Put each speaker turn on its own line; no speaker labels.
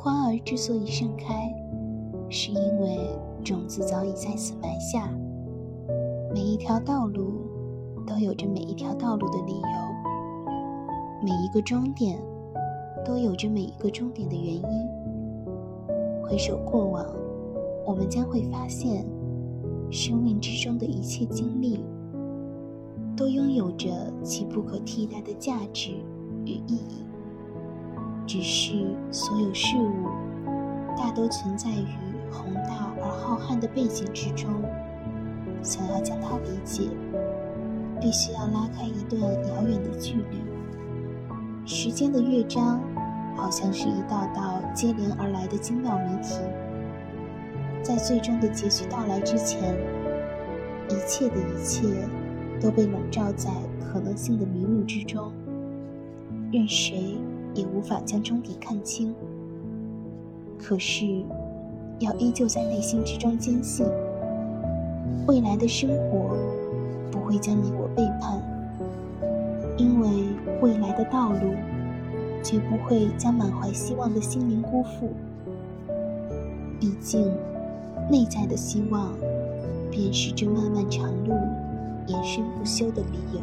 花儿之所以盛开，是因为种子早已在此埋下。每一条道路都有着每一条道路的理由，每一个终点都有着每一个终点的原因。回首过往，我们将会发现，生命之中的一切经历，都拥有着其不可替代的价值与意义。只是所有事物，大都存在于宏大而浩瀚的背景之中。想要将它理解，必须要拉开一段遥远的距离。时间的乐章，好像是一道道接连而来的精妙谜题。在最终的结局到来之前，一切的一切都被笼罩在可能性的迷雾之中，任谁也无法将终点看清。可是，要依旧在内心之中坚信。未来的生活不会将你我背叛，因为未来的道路绝不会将满怀希望的心灵辜负。毕竟，内在的希望便是这漫漫长路延伸不休的理由。